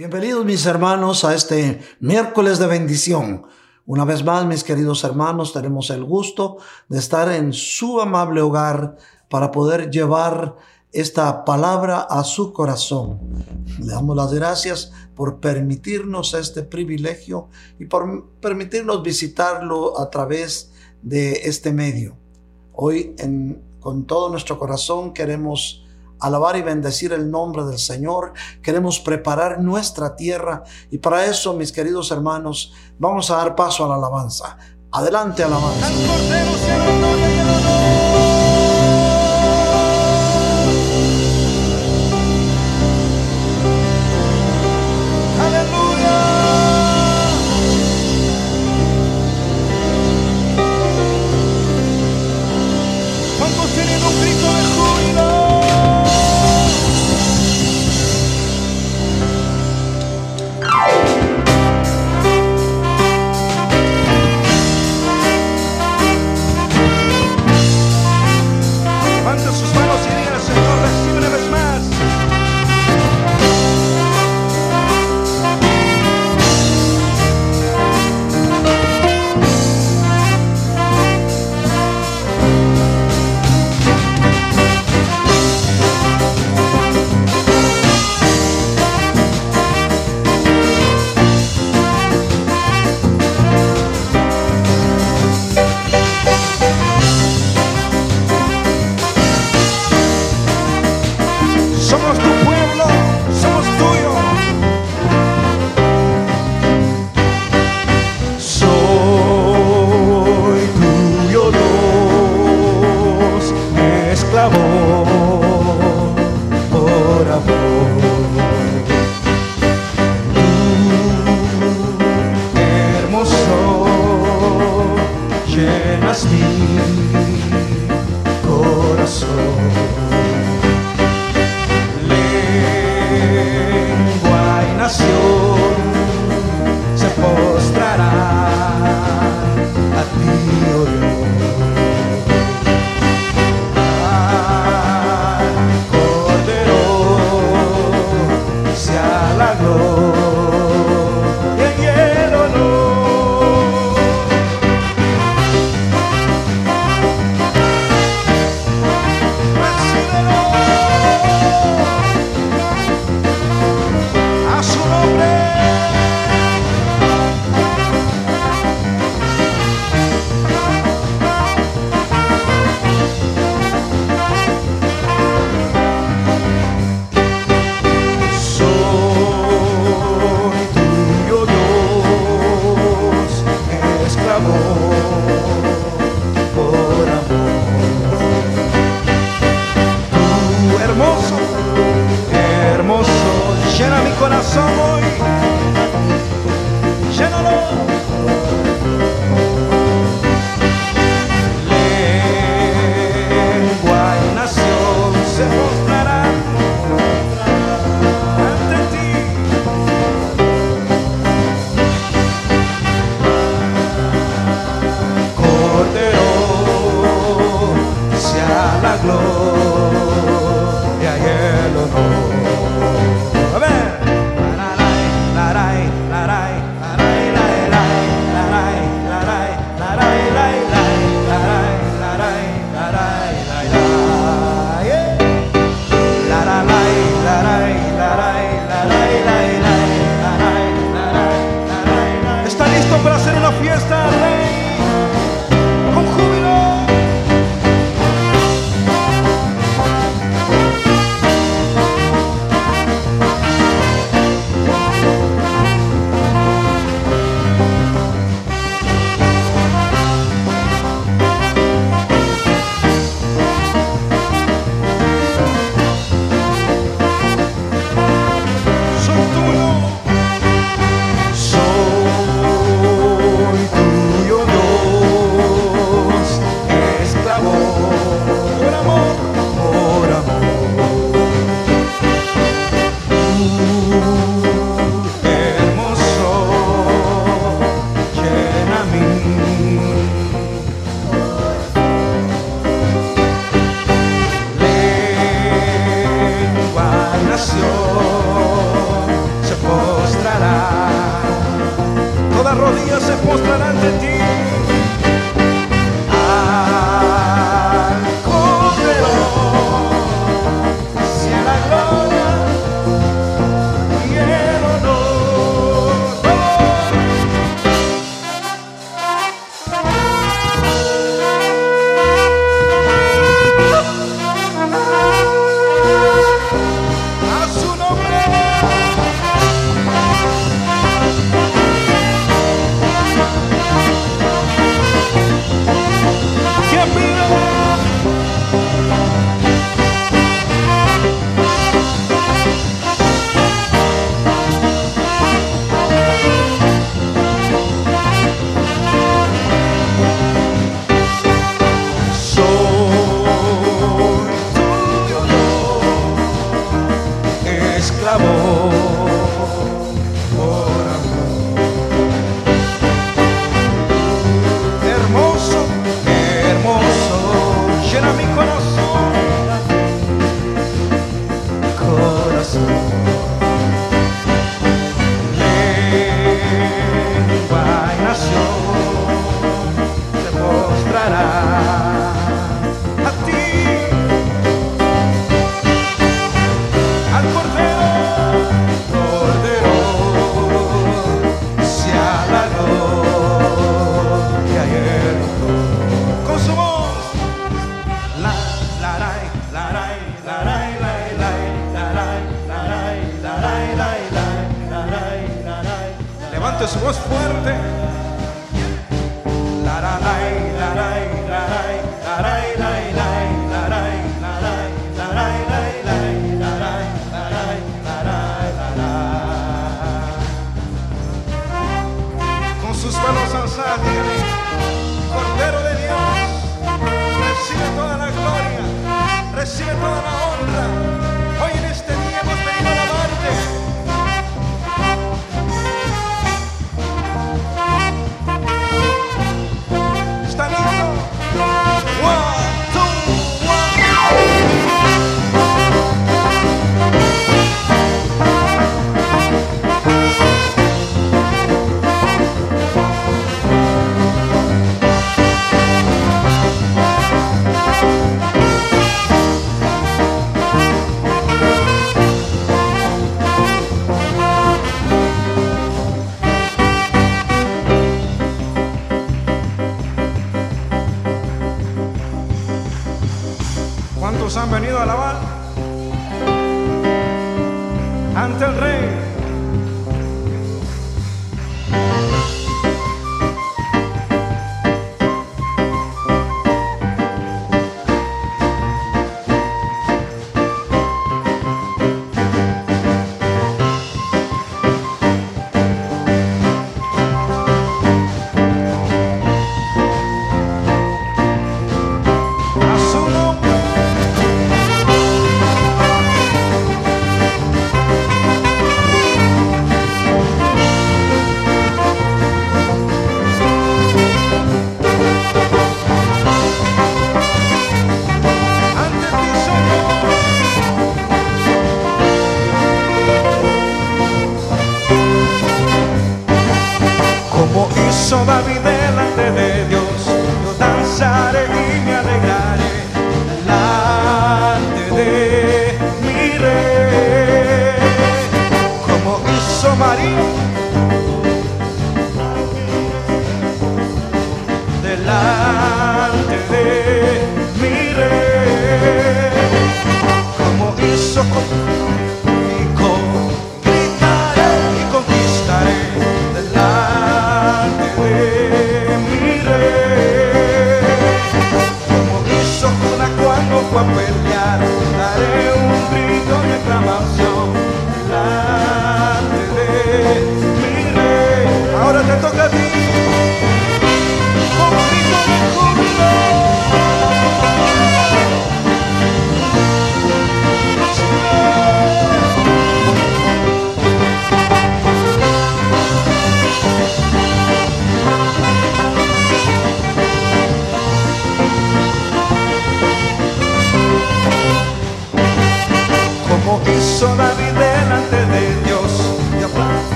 Bienvenidos mis hermanos a este miércoles de bendición. Una vez más, mis queridos hermanos, tenemos el gusto de estar en su amable hogar para poder llevar esta palabra a su corazón. Le damos las gracias por permitirnos este privilegio y por permitirnos visitarlo a través de este medio. Hoy con todo nuestro corazón queremos alabar y bendecir el nombre del Señor. Queremos preparar nuestra tierra y para eso, mis queridos hermanos, vamos a dar paso a la alabanza. Adelante, alabanza.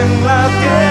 Adoramos en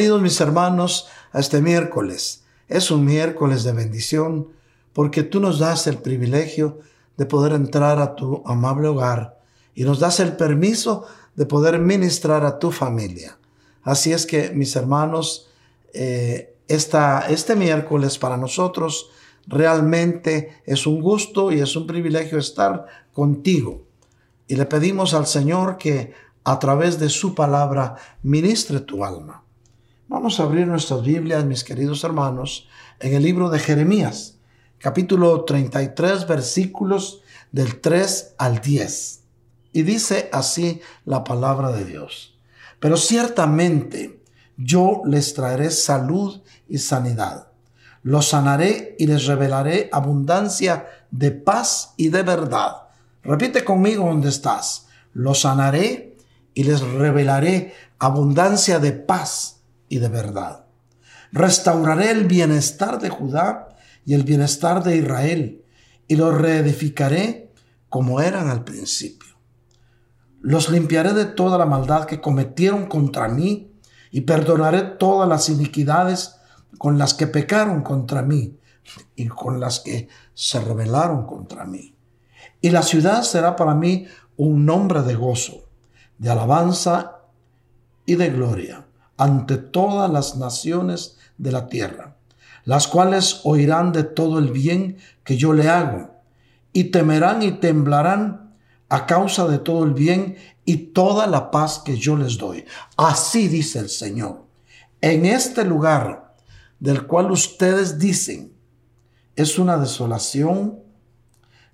Bienvenidos mis hermanos este miércoles. Es un miércoles de bendición porque tú nos das el privilegio de poder entrar a tu amable hogar y nos das el permiso de poder ministrar a tu familia. Así es que mis hermanos, eh, este miércoles para nosotros realmente es un gusto y es un privilegio estar contigo. Y le pedimos al Señor que a través de su palabra ministre tu alma. Vamos a abrir nuestras Biblias, mis queridos hermanos, en el libro de Jeremías, capítulo 33, versículos del 3 al 10. Y dice así la palabra de Dios. Pero ciertamente yo les traeré salud y sanidad. Los sanaré y les revelaré abundancia de paz y de verdad. Repite conmigo donde estás. Los sanaré y les revelaré abundancia de paz y de verdad. Restauraré el bienestar de Judá y el bienestar de Israel y los reedificaré como eran al principio. Los limpiaré de toda la maldad que cometieron contra mí y perdonaré todas las iniquidades con las que pecaron contra mí y con las que se rebelaron contra mí. Y la ciudad será para mí un nombre de gozo, de alabanza y de gloria ante todas las naciones de la tierra, las cuales oirán de todo el bien que yo le hago, y temerán y temblarán a causa de todo el bien y toda la paz que yo les doy. Así dice el Señor. En este lugar del cual ustedes dicen es una desolación,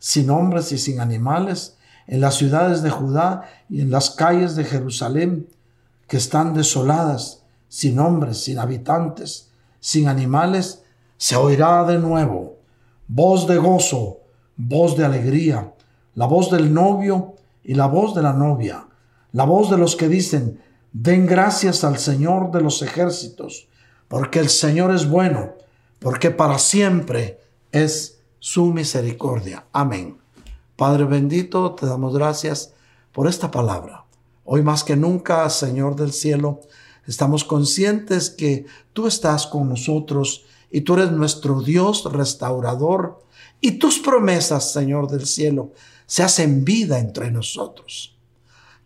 sin hombres y sin animales, en las ciudades de Judá y en las calles de Jerusalén, que están desoladas, sin hombres, sin habitantes, sin animales, se oirá de nuevo voz de gozo, voz de alegría, la voz del novio y la voz de la novia, la voz de los que dicen, den gracias al Señor de los ejércitos, porque el Señor es bueno, porque para siempre es su misericordia. Amén. Padre bendito, te damos gracias por esta palabra. Hoy más que nunca, Señor del cielo, estamos conscientes que tú estás con nosotros y tú eres nuestro Dios restaurador y tus promesas, Señor del cielo, se hacen vida entre nosotros.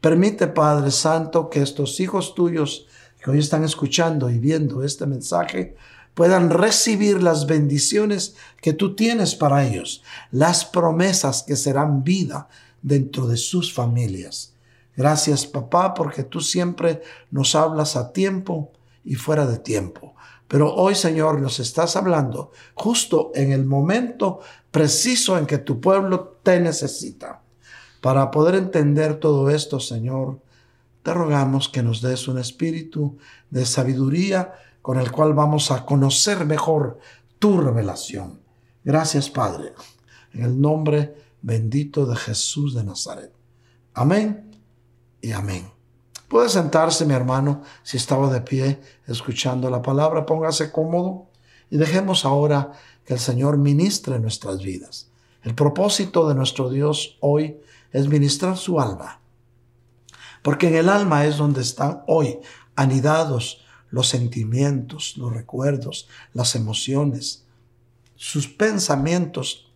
Permite, Padre Santo, que estos hijos tuyos que hoy están escuchando y viendo este mensaje puedan recibir las bendiciones que tú tienes para ellos, las promesas que serán vida dentro de sus familias. Gracias papá porque tú siempre nos hablas a tiempo y fuera de tiempo. Pero hoy Señor nos estás hablando justo en el momento preciso en que tu pueblo te necesita. Para poder entender todo esto, Señor, te rogamos que nos des un espíritu de sabiduría con el cual vamos a conocer mejor tu revelación. Gracias, Padre, en el nombre bendito de Jesús de Nazaret. Amén y amén. Puede sentarse, mi hermano, si estaba de pie escuchando la palabra, póngase cómodo y dejemos ahora que el Señor ministre nuestras vidas. El propósito de nuestro Dios hoy es ministrar su alma, porque en el alma es donde están hoy anidados los sentimientos, los recuerdos, las emociones, sus pensamientos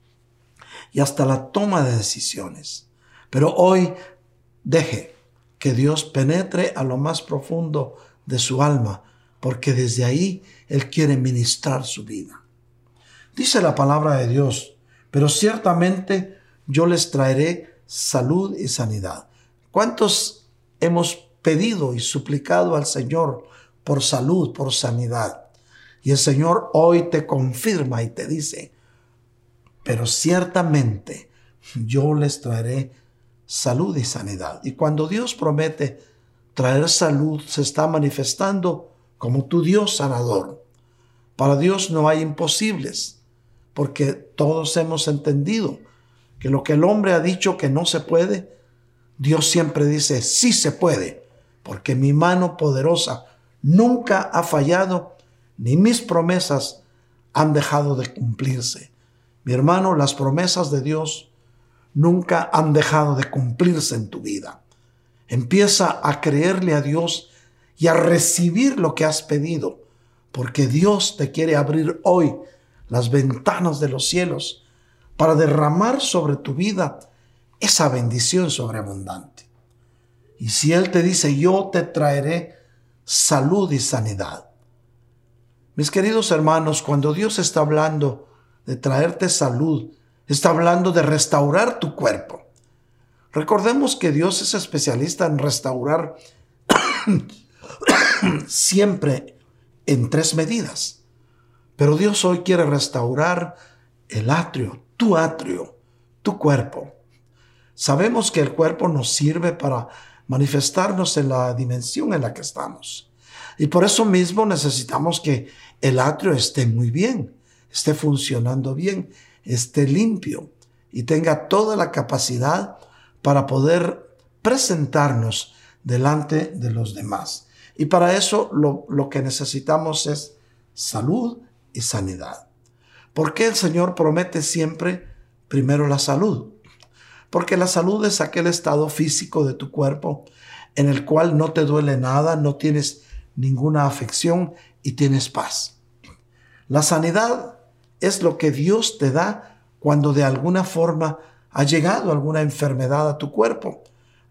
y hasta la toma de decisiones. Pero hoy deje que Dios penetre a lo más profundo de su alma, porque desde ahí Él quiere ministrar su vida. Dice la palabra de Dios, pero ciertamente yo les traeré salud y sanidad. ¿Cuántos hemos pedido y suplicado al Señor por salud, por sanidad? Y el Señor hoy te confirma y te dice, pero ciertamente yo les traeré salud y sanidad. Y cuando Dios promete traer salud, se está manifestando como tu Dios sanador. Para Dios no hay imposibles, porque todos hemos entendido que lo que el hombre ha dicho que no se puede, Dios siempre dice, sí se puede, porque mi mano poderosa nunca ha fallado, ni mis promesas han dejado de cumplirse. Mi hermano, las promesas de Dios nunca han dejado de cumplirse en tu vida. Empieza a creerle a Dios y a recibir lo que has pedido, porque Dios te quiere abrir hoy las ventanas de los cielos para derramar sobre tu vida esa bendición sobreabundante. Y si Él te dice, yo te traeré salud y sanidad. Mis queridos hermanos, cuando Dios está hablando de traerte salud, está hablando de restaurar tu cuerpo. Recordemos que Dios es especialista en restaurar siempre en tres medidas. Pero Dios hoy quiere restaurar el atrio, tu atrio, tu cuerpo. Sabemos que el cuerpo nos sirve para manifestarnos en la dimensión en la que estamos. Y por eso mismo necesitamos que el atrio esté muy bien, esté funcionando bien, esté limpio y tenga toda la capacidad para poder presentarnos delante de los demás. Y para eso lo, lo que necesitamos es salud y sanidad. ¿Por qué el Señor promete siempre primero la salud? Porque la salud es aquel estado físico de tu cuerpo en el cual no te duele nada, no tienes ninguna afección y tienes paz. La sanidad es lo que Dios te da cuando de alguna forma ha llegado alguna enfermedad a tu cuerpo,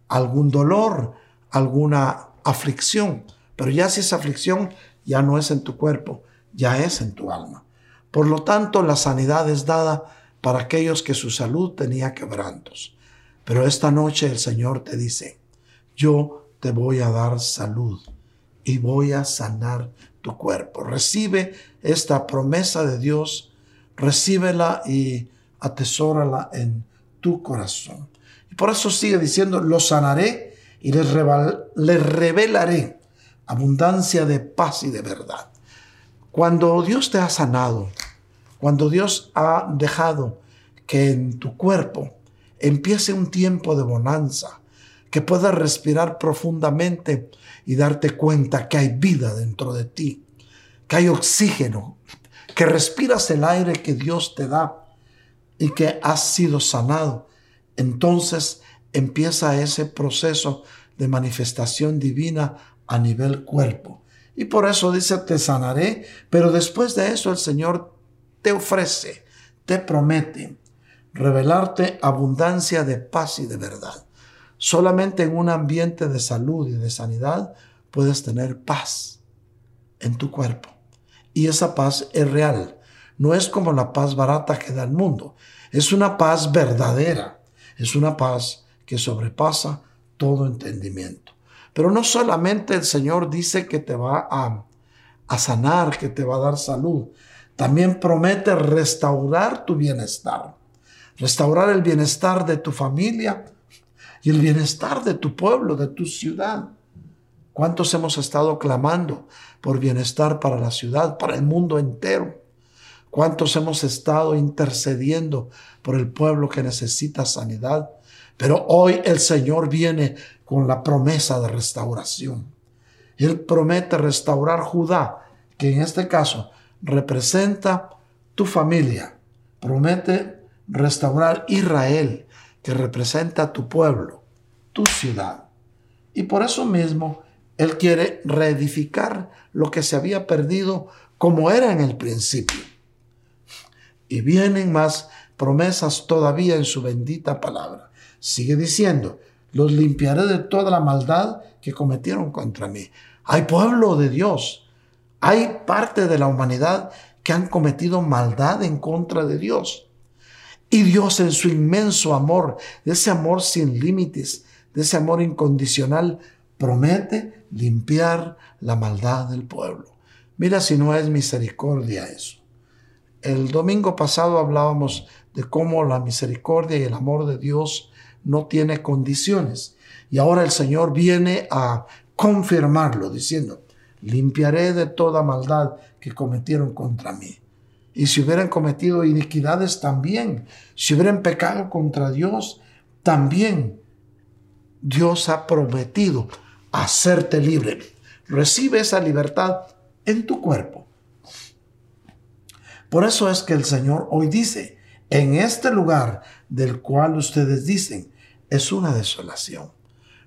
algún dolor, alguna aflicción. Pero ya si esa aflicción ya no es en tu cuerpo, ya es en tu alma. Por lo tanto, la sanidad es dada para aquellos que su salud tenía quebrantos. Pero esta noche el Señor te dice, yo te voy a dar salud y voy a sanar tu cuerpo. Recibe esta promesa de Dios, recíbela y atesórala en tu corazón. Y por eso sigue diciendo, lo sanaré y les, revelaré abundancia de paz y de verdad. Cuando Dios te ha sanado, cuando Dios ha dejado que en tu cuerpo empiece un tiempo de bonanza, que puedas respirar profundamente y darte cuenta que hay vida dentro de ti, que hay oxígeno, que respiras el aire que Dios te da y que has sido sanado. Entonces empieza ese proceso de manifestación divina a nivel cuerpo. Y por eso dice, te sanaré, pero después de eso el Señor te ofrece, te promete revelarte abundancia de paz y de verdad. Solamente en un ambiente de salud y de sanidad puedes tener paz en tu cuerpo. Y esa paz es real. No es como la paz barata que da el mundo. Es una paz verdadera. Es una paz que sobrepasa todo entendimiento. Pero no solamente el Señor dice que te va a, a sanar, que te va a dar salud. También promete restaurar tu bienestar. Restaurar el bienestar de tu familia, y el bienestar de tu pueblo, de tu ciudad. ¿Cuántos hemos estado clamando por bienestar para la ciudad, para el mundo entero? ¿Cuántos hemos estado intercediendo por el pueblo que necesita sanidad? Pero hoy el Señor viene con la promesa de restauración. Él promete restaurar Judá, que en este caso representa tu familia. Promete restaurar Israel, que representa tu pueblo, tu ciudad. Y por eso mismo Él quiere reedificar lo que se había perdido como era en el principio. Y vienen más promesas todavía en su bendita palabra. Sigue diciendo, los limpiaré de toda la maldad que cometieron contra mí. Hay pueblo de Dios, hay parte de la humanidad que han cometido maldad en contra de Dios. Y Dios en su inmenso amor, de ese amor sin límites, de ese amor incondicional, promete limpiar la maldad del pueblo. Mira si no es misericordia eso. El domingo pasado hablábamos de cómo la misericordia y el amor de Dios no tiene condiciones. Y ahora el Señor viene a confirmarlo diciendo, limpiaré de toda maldad que cometieron contra mí. Y si hubieran cometido iniquidades también, si hubieran pecado contra Dios, también Dios ha prometido hacerte libre. Recibe esa libertad en tu cuerpo. Por eso es que el Señor hoy dice, en este lugar del cual ustedes dicen, es una desolación.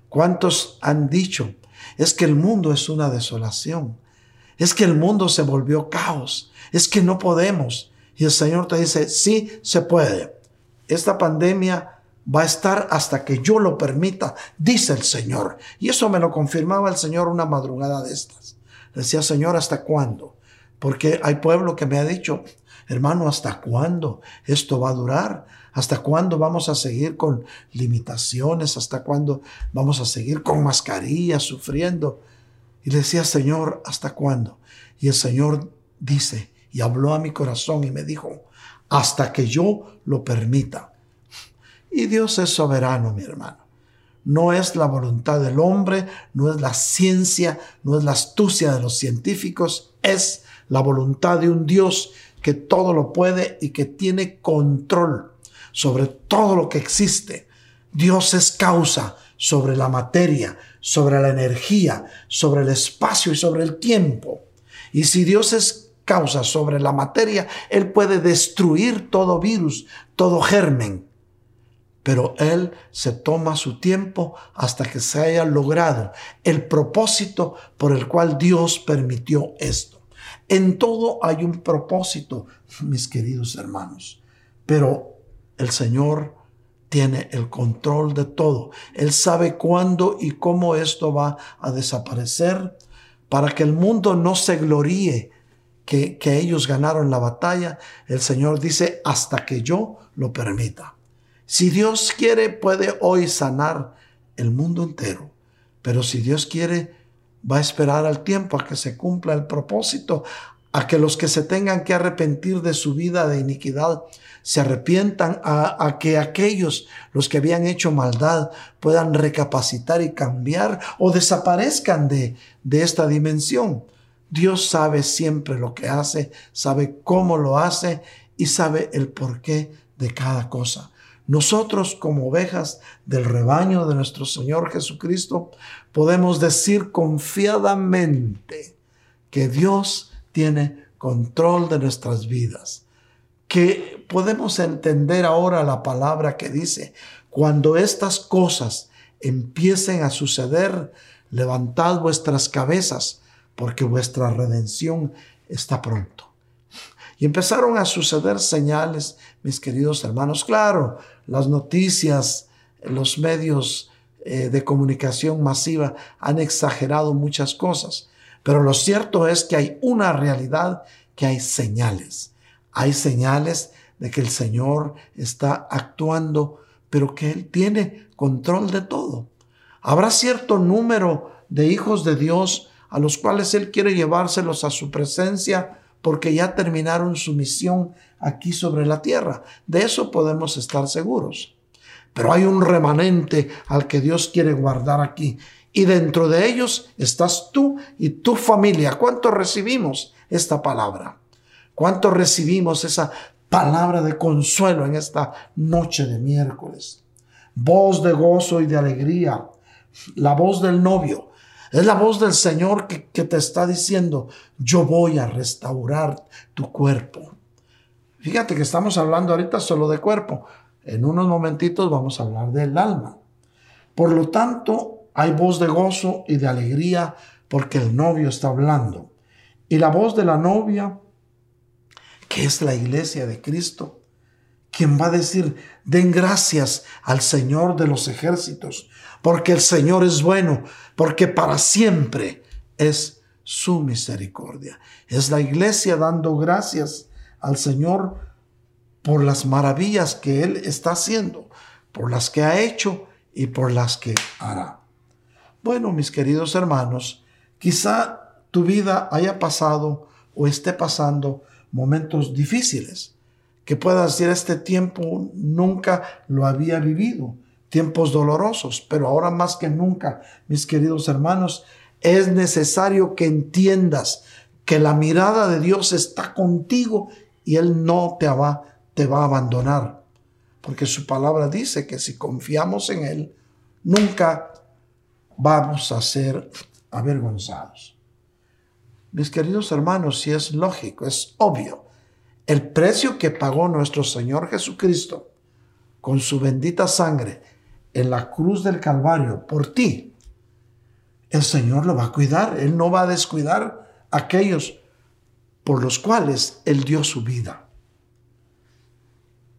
¿Cuántos han dicho Es que el mundo es una desolación. Es que el mundo se volvió caos. Es que no podemos. Y el Señor te dice, sí se puede. Esta pandemia va a estar hasta que yo lo permita, dice el Señor. Y eso me lo confirmaba el Señor una madrugada de estas. Decía, Señor, ¿hasta cuándo? Porque hay pueblo que me ha dicho, hermano, ¿hasta cuándo esto va a durar? ¿Hasta cuándo vamos a seguir con limitaciones? ¿Hasta cuándo vamos a seguir con mascarillas, sufriendo? Y le decía, Señor, ¿hasta cuándo? Y el Señor dice, y habló a mi corazón y me dijo, hasta que yo lo permita. Y Dios es soberano, mi hermano. No es la voluntad del hombre, no es la ciencia, no es la astucia de los científicos, es la voluntad de un Dios que todo lo puede y que tiene control sobre todo lo que existe. Dios es causa sobre la materia, sobre la energía, sobre el espacio y sobre el tiempo. Y si Dios es causa sobre la materia, Él puede destruir todo virus, todo germen. Pero Él se toma su tiempo hasta que se haya logrado el propósito por el cual Dios permitió esto. En todo hay un propósito, mis queridos hermanos. Pero el Señor tiene el control de todo. Él sabe cuándo y cómo esto va a desaparecer para que el mundo no se gloríe que, ellos ganaron la batalla, el Señor dice, hasta que yo lo permita. Si Dios quiere, puede hoy sanar el mundo entero, pero si Dios quiere, va a esperar al tiempo a que se cumpla el propósito, a que los que se tengan que arrepentir de su vida de iniquidad se arrepientan, a, que aquellos, los que habían hecho maldad, puedan recapacitar y cambiar o desaparezcan de, de esta dimensión. Dios sabe siempre lo que hace, sabe cómo lo hace y sabe el porqué de cada cosa. Nosotros como ovejas del rebaño de nuestro Señor Jesucristo podemos decir confiadamente que Dios tiene control de nuestras vidas, que podemos entender ahora la palabra que dice, cuando estas cosas empiecen a suceder, levantad vuestras cabezas porque vuestra redención está pronto. Y empezaron a suceder señales, mis queridos hermanos. Claro, las noticias, los medios eh, de comunicación masiva han exagerado muchas cosas, pero lo cierto es que hay una realidad, que hay señales. Hay señales de que el Señor está actuando, pero que Él tiene control de todo. Habrá cierto número de hijos de Dios a los cuales Él quiere llevárselos a su presencia porque ya terminaron su misión aquí sobre la tierra. De eso podemos estar seguros. Pero hay un remanente al que Dios quiere guardar aquí. Y dentro de ellos estás tú y tu familia. ¿Cuánto recibimos esta palabra? ¿Cuánto recibimos esa palabra de consuelo en esta noche de miércoles? Voz de gozo y de alegría. La voz del novio es la voz del Señor que, te está diciendo, yo voy a restaurar tu cuerpo. Fíjate que estamos hablando ahorita solo de cuerpo. En unos momentitos vamos a hablar del alma. Por lo tanto, hay voz de gozo y de alegría porque el novio está hablando. Y la voz de la novia, que es la iglesia de Cristo, quien va a decir, den gracias al Señor de los ejércitos, porque el Señor es bueno, porque para siempre es su misericordia. Es la iglesia dando gracias al Señor por las maravillas que Él está haciendo, por las que ha hecho y por las que hará. Bueno, mis queridos hermanos, quizá tu vida haya pasado o esté pasando momentos difíciles, que puedas decir este tiempo nunca lo había vivido tiempos dolorosos, pero ahora más que nunca, mis queridos hermanos, es necesario que entiendas que la mirada de Dios está contigo y Él no te va, te va a abandonar. Porque su palabra dice que si confiamos en Él, nunca vamos a ser avergonzados. Mis queridos hermanos, si es lógico, es obvio, el precio que pagó nuestro Señor Jesucristo con su bendita sangre en la cruz del Calvario por ti el Señor lo va a cuidar. Él no va a descuidar a aquellos por los cuales Él dio su vida.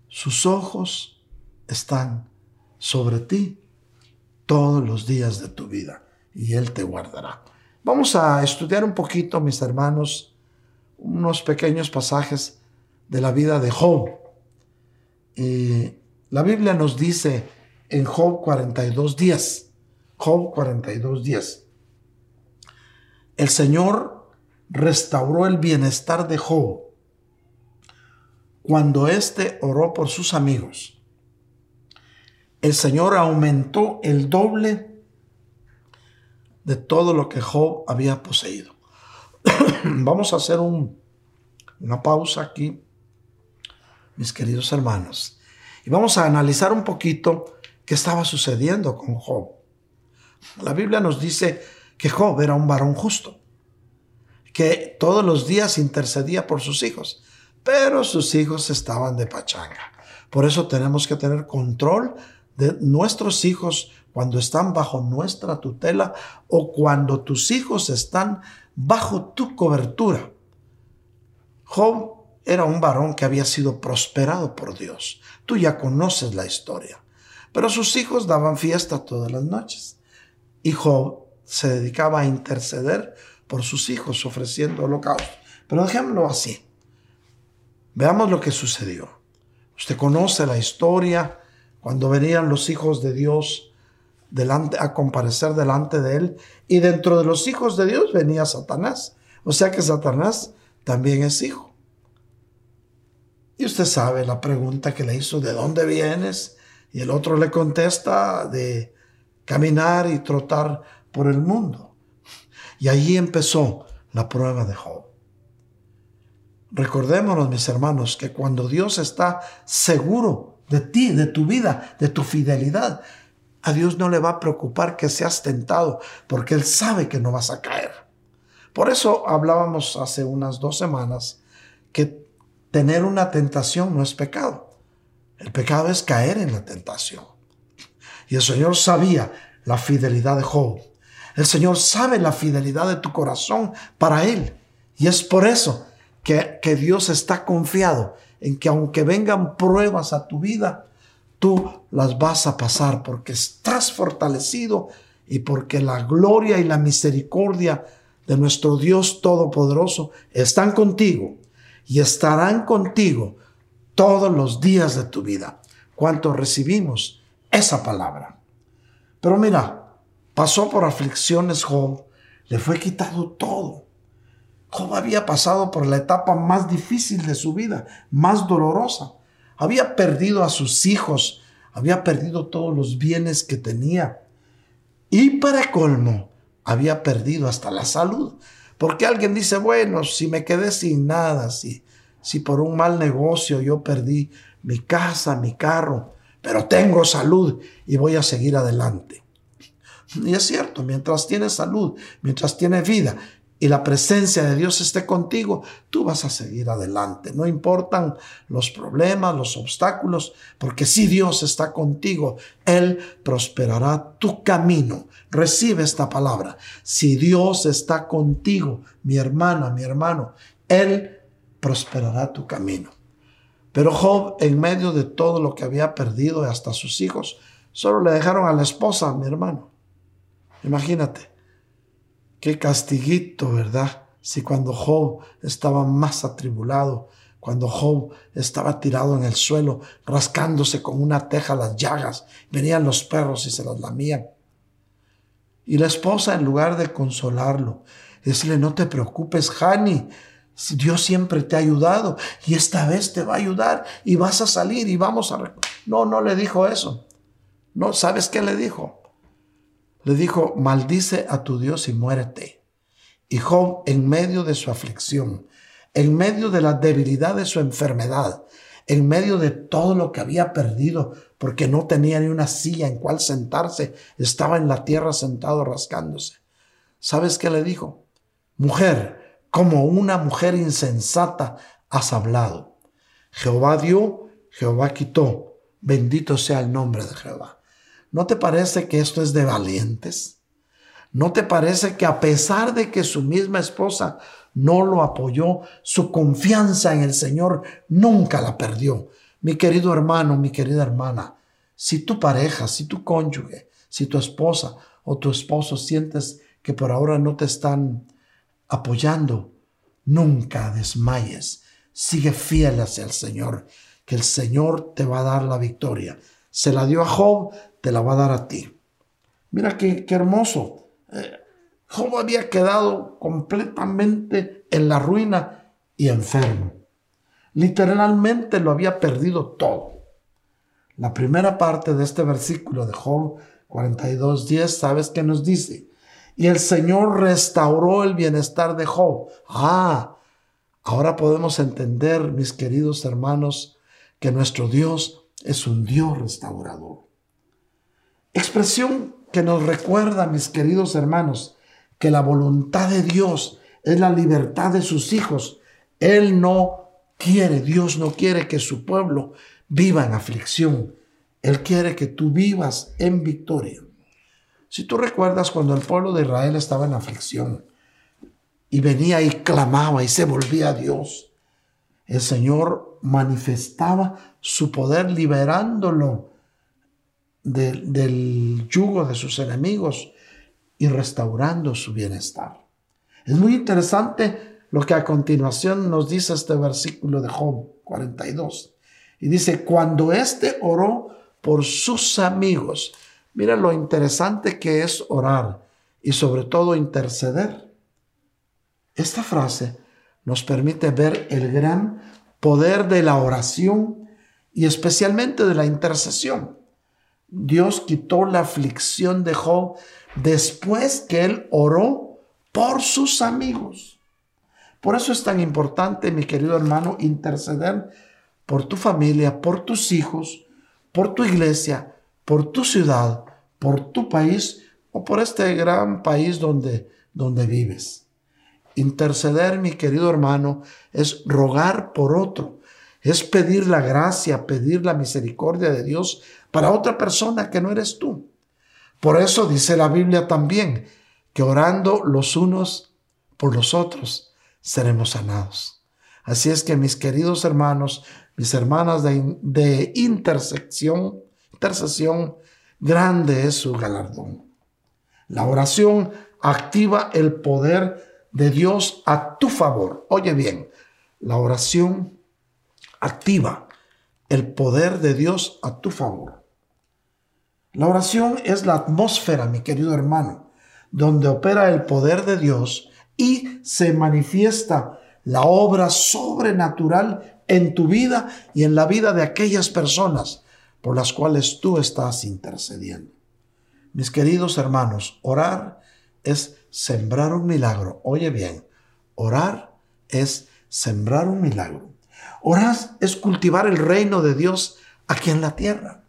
Sus ojos están sobre ti todos los días de tu vida y Él te guardará. Vamos a estudiar un poquito, mis hermanos, unos pequeños pasajes de la vida de Job. Y la Biblia nos dice en Job 42 días, Job 42 días, el Señor restauró el bienestar de Job cuando éste oró por sus amigos. El Señor aumentó el doble de todo lo que Job había poseído. Vamos a hacer una pausa aquí, mis queridos hermanos, y vamos a analizar un poquito qué estaba sucediendo con Job. La Biblia nos dice que Job era un varón justo, que todos los días intercedía por sus hijos, pero sus hijos estaban de pachanga. Por eso tenemos que tener control de nuestros hijos cuando están bajo nuestra tutela o cuando tus hijos están bajo tu cobertura. Job era un varón que había sido prosperado por Dios. Tú ya conoces la historia. Pero sus hijos daban fiesta todas las noches. Y Job se dedicaba a interceder por sus hijos ofreciendo holocausto. Pero dejémoslo así. Veamos lo que sucedió. Usted conoce la historia cuando venían los hijos de Dios delante, a comparecer delante de él. Y dentro de los hijos de Dios venía Satanás. O sea que Satanás también es hijo. Y usted sabe la pregunta que le hizo, ¿de dónde vienes? Y el otro le contesta de caminar y trotar por el mundo. Y allí empezó la prueba de Job. Recordémonos, mis hermanos, que cuando Dios está seguro de ti, de tu vida, de tu fidelidad, a Dios no le va a preocupar que seas tentado, porque Él sabe que no vas a caer. Por eso hablábamos hace unas dos semanas que tener una tentación no es pecado. El pecado es caer en la tentación. Y el Señor sabía la fidelidad de Job. El Señor sabe la fidelidad de tu corazón para Él. Y es por eso que, que Dios está confiado en que aunque vengan pruebas a tu vida, tú las vas a pasar porque estás fortalecido y porque la gloria y la misericordia de nuestro Dios Todopoderoso están contigo y estarán contigo todos los días de tu vida. Cuanto recibimos esa palabra. Pero mira, pasó por aflicciones Job, le fue quitado todo. Job había pasado por la etapa más difícil de su vida, más dolorosa. Había perdido a sus hijos, había perdido todos los bienes que tenía. Y para colmo, había perdido hasta la salud. Porque alguien dice, bueno, si me quedé sin nada, si, si por un mal negocio yo perdí mi casa, mi carro, pero tengo salud y voy a seguir adelante. Y es cierto, mientras tienes salud, mientras tienes vida y la presencia de Dios esté contigo, tú vas a seguir adelante. No importan los problemas, los obstáculos, porque si Dios está contigo, Él prosperará tu camino. Recibe esta palabra. Si Dios está contigo, mi hermana, mi hermano, Él prosperará tu camino. Pero Job, en medio de todo lo que había perdido, hasta sus hijos, solo le dejaron a la esposa, mi hermano. Imagínate Qué castiguito, ¿verdad? Si cuando Job estaba más atribulado, cuando Job estaba tirado en el suelo, rascándose con una teja las llagas, venían los perros y se las lamían. Y la esposa, en lugar de consolarlo, decirle, no te preocupes, Hani, Dios siempre te ha ayudado y esta vez te va a ayudar y vas a salir y vamos a... No, no le dijo eso. No, ¿sabes qué le dijo? Le dijo, maldice a tu Dios y muérete. Y Job, en medio de su aflicción, en medio de la debilidad de su enfermedad, en medio de todo lo que había perdido, porque no tenía ni una silla en cual sentarse, estaba en la tierra sentado rascándose. ¿Sabes qué le dijo? Mujer, como una mujer insensata has hablado. Jehová dio, Jehová quitó. Bendito sea el nombre de Jehová. ¿No te parece que esto es de valientes? ¿No te parece que a pesar de que su misma esposa no lo apoyó, su confianza en el Señor nunca la perdió? Mi querido hermano, mi querida hermana, si tu pareja, si tu cónyuge, si tu esposa o tu esposo sientes que por ahora no te están apoyando, nunca desmayes. Sigue fiel hacia el Señor, que el Señor te va a dar la victoria. Se la dio a Job, la va a dar a ti. Mira qué, qué hermoso. Eh, Job había quedado completamente en la ruina y enfermo. Literalmente lo había perdido todo. La primera parte de este versículo de Job 42.10, ¿sabes qué nos dice? Y el Señor restauró el bienestar de Job. Ah, ahora podemos entender, mis queridos hermanos, que nuestro Dios es un Dios restaurador. Expresión que nos recuerda, mis queridos hermanos, que la voluntad de Dios es la libertad de sus hijos. Él no quiere, Dios no quiere que su pueblo viva en aflicción. Él quiere que tú vivas en victoria. Si tú recuerdas cuando el pueblo de Israel estaba en aflicción y venía y clamaba y se volvía a Dios, el Señor manifestaba su poder liberándolo del yugo de sus enemigos y restaurando su bienestar. Es muy interesante lo que a continuación nos dice este versículo de Job 42. Y dice, cuando éste oró por sus amigos, mira lo interesante que es orar y sobre todo interceder. Esta frase nos permite ver el gran poder de la oración y especialmente de la intercesión. Dios quitó la aflicción de Job después que él oró por sus amigos. Por eso es tan importante, mi querido hermano, interceder por tu familia, por tus hijos, por tu iglesia, por tu ciudad, por tu país o por este gran país donde, donde vives. Interceder, mi querido hermano, es rogar por otro, es pedir la gracia, pedir la misericordia de Dios para otra persona que no eres tú. Por eso dice la Biblia también que orando los unos por los otros seremos sanados. Así es que mis queridos hermanos, mis hermanas de, de intercesión, grande es su galardón. La oración activa el poder de Dios a tu favor. Oye bien, la oración activa el poder de Dios a tu favor. La oración es la atmósfera, mi querido hermano, donde opera el poder de Dios y se manifiesta la obra sobrenatural en tu vida y en la vida de aquellas personas por las cuales tú estás intercediendo. Mis queridos hermanos, orar es sembrar un milagro. Oye bien, orar es sembrar un milagro. Orar es cultivar el reino de Dios aquí en la tierra.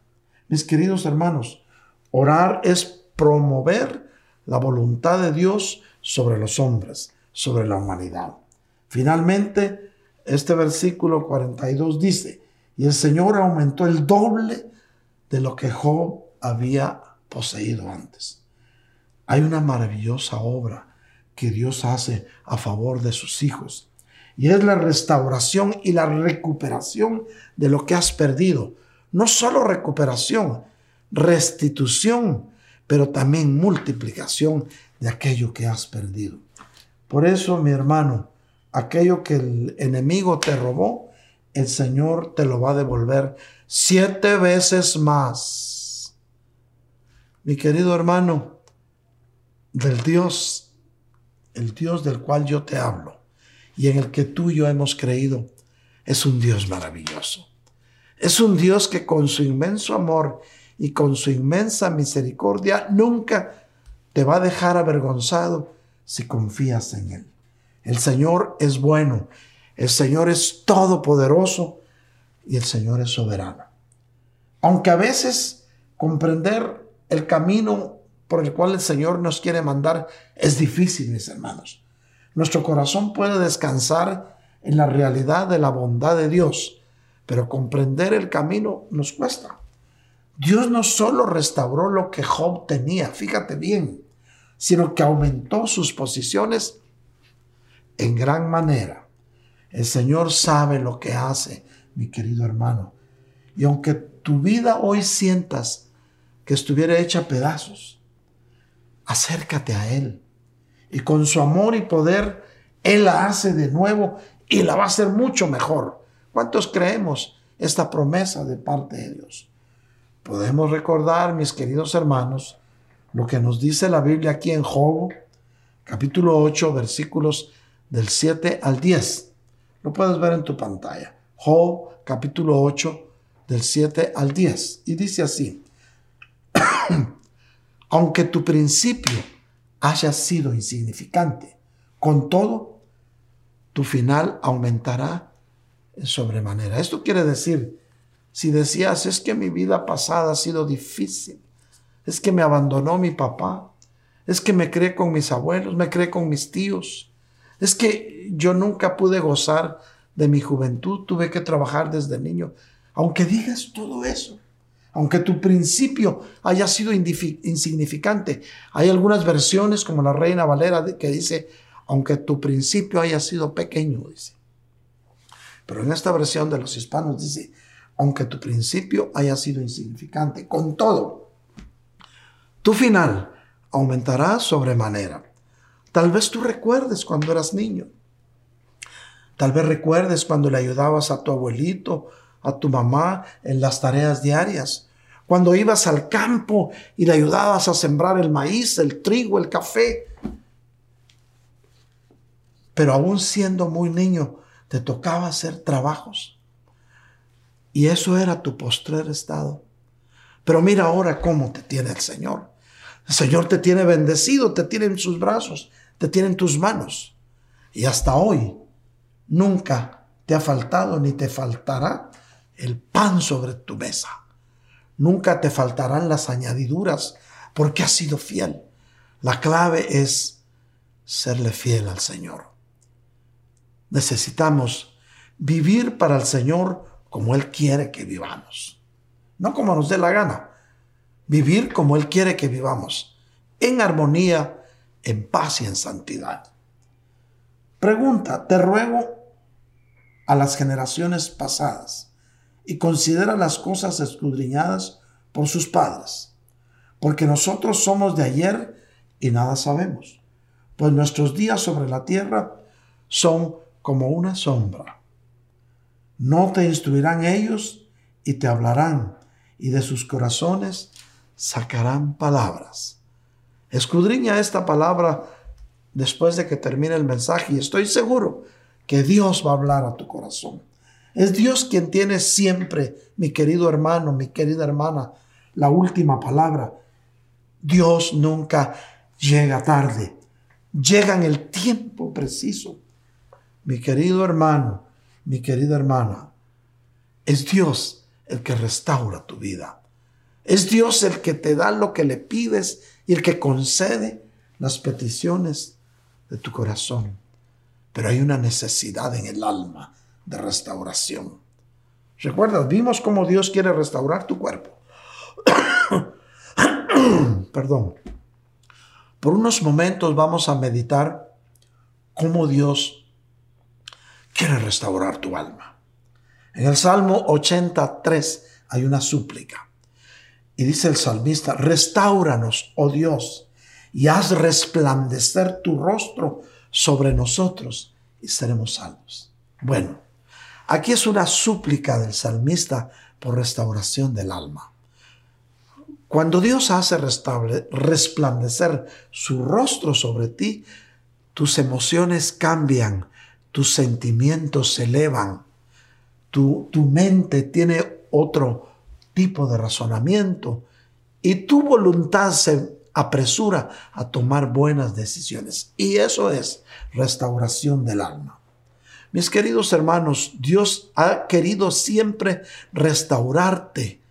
Mis queridos hermanos, orar es promover la voluntad de Dios sobre los hombres, sobre la humanidad. Finalmente, este versículo 42 dice, y el Señor aumentó el doble de lo que Job había poseído antes. Hay una maravillosa obra que Dios hace a favor de sus hijos. Y es la restauración y la recuperación de lo que has perdido no solo recuperación, restitución, pero también multiplicación de aquello que has perdido. Por eso, mi hermano, aquello que el enemigo te robó, el Señor te lo va a devolver siete veces más. Mi querido hermano, del Dios, el Dios del cual yo te hablo y en el que tú y yo hemos creído, es un Dios maravilloso. Es un Dios que con su inmenso amor y con su inmensa misericordia nunca te va a dejar avergonzado si confías en Él. El Señor es bueno, el Señor es todopoderoso y el Señor es soberano. Aunque a veces comprender el camino por el cual el Señor nos quiere mandar es difícil, mis hermanos. Nuestro corazón puede descansar en la realidad de la bondad de Dios pero comprender el camino nos cuesta. Dios no solo restauró lo que Job tenía, fíjate bien, sino que aumentó sus posiciones en gran manera. El Señor sabe lo que hace, mi querido hermano. Y aunque tu vida hoy sientas que estuviera hecha pedazos, acércate a Él. Y con su amor y poder, Él la hace de nuevo y la va a hacer mucho mejor. ¿Cuántos creemos esta promesa de parte de Dios? Podemos recordar, mis queridos hermanos, lo que nos dice la Biblia aquí en Job, capítulo 8, versículos del 7 al 10. Lo puedes ver en tu pantalla. Job, capítulo 8, del 7 al 10. Y dice así, aunque tu principio haya sido insignificante, con todo, tu final aumentará en sobremanera. Esto quiere decir, si decías, es que mi vida pasada ha sido difícil, es que me abandonó mi papá, es que me creé con mis abuelos, me creé con mis tíos, es que yo nunca pude gozar de mi juventud, tuve que trabajar desde niño. Aunque digas todo eso, aunque tu principio haya sido insignificante, hay algunas versiones como la Reina Valera que dice, aunque tu principio haya sido pequeño, dice. Pero en esta versión de los hispanos dice, aunque tu principio haya sido insignificante, con todo, tu final aumentará sobremanera. Tal vez tú recuerdes cuando eras niño. Tal vez recuerdes cuando le ayudabas a tu abuelito, a tu mamá en las tareas diarias. Cuando ibas al campo y le ayudabas a sembrar el maíz, el trigo, el café. Pero aún siendo muy niño, te tocaba hacer trabajos. Y eso era tu postrer estado. Pero mira ahora cómo te tiene el Señor. El Señor te tiene bendecido, te tiene en sus brazos, te tiene en tus manos. Y hasta hoy nunca te ha faltado ni te faltará el pan sobre tu mesa. Nunca te faltarán las añadiduras porque has sido fiel. La clave es serle fiel al Señor. Necesitamos vivir para el Señor como Él quiere que vivamos. No como nos dé la gana. Vivir como Él quiere que vivamos. En armonía, en paz y en santidad. Pregunta, te ruego a las generaciones pasadas y considera las cosas escudriñadas por sus padres, porque nosotros somos de ayer y nada sabemos, pues nuestros días sobre la tierra son como una sombra. No te instruirán ellos y te hablarán, y de sus corazones sacarán palabras. Escudriña esta palabra después de que termine el mensaje y estoy seguro que Dios va a hablar a tu corazón. Es Dios quien tiene siempre, mi querido hermano, mi querida hermana, la última palabra. Dios nunca llega tarde, llega en el tiempo preciso. Mi querido hermano, mi querida hermana, es Dios el que restaura tu vida. Es Dios el que te da lo que le pides y el que concede las peticiones de tu corazón pero hay una necesidad en el alma de restauración. ¿Recuerdas? Vimos cómo Dios quiere restaurar tu cuerpo. Perdón. Por unos momentos vamos a meditar cómo Dios quiere restaurar tu alma. En el Salmo 83 hay una súplica. Y dice el salmista, restauranos, oh Dios, y haz resplandecer tu rostro sobre nosotros y seremos salvos. Bueno, aquí es una súplica del salmista por restauración del alma. Cuando Dios hace resplandecer su rostro sobre ti, tus emociones cambian, tus sentimientos se elevan, tu, tu mente tiene otro tipo de razonamiento y tu voluntad se apresura a tomar buenas decisiones. Y eso es restauración del alma. Mis queridos hermanos, Dios ha querido siempre restaurarte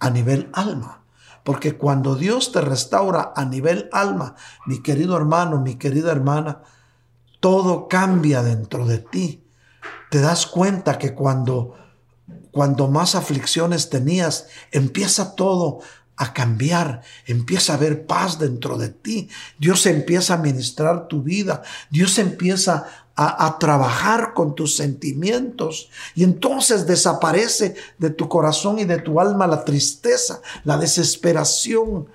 a nivel alma. Porque cuando Dios te restaura a nivel alma, mi querido hermano, mi querida hermana, todo cambia dentro de ti. Te das cuenta que cuando cuando más aflicciones tenías, empieza todo a cambiar, empieza a haber paz dentro de ti, Dios empieza a ministrar tu vida, Dios empieza a, a, trabajar con tus sentimientos y entonces desaparece de tu corazón y de tu alma la tristeza, la desesperación.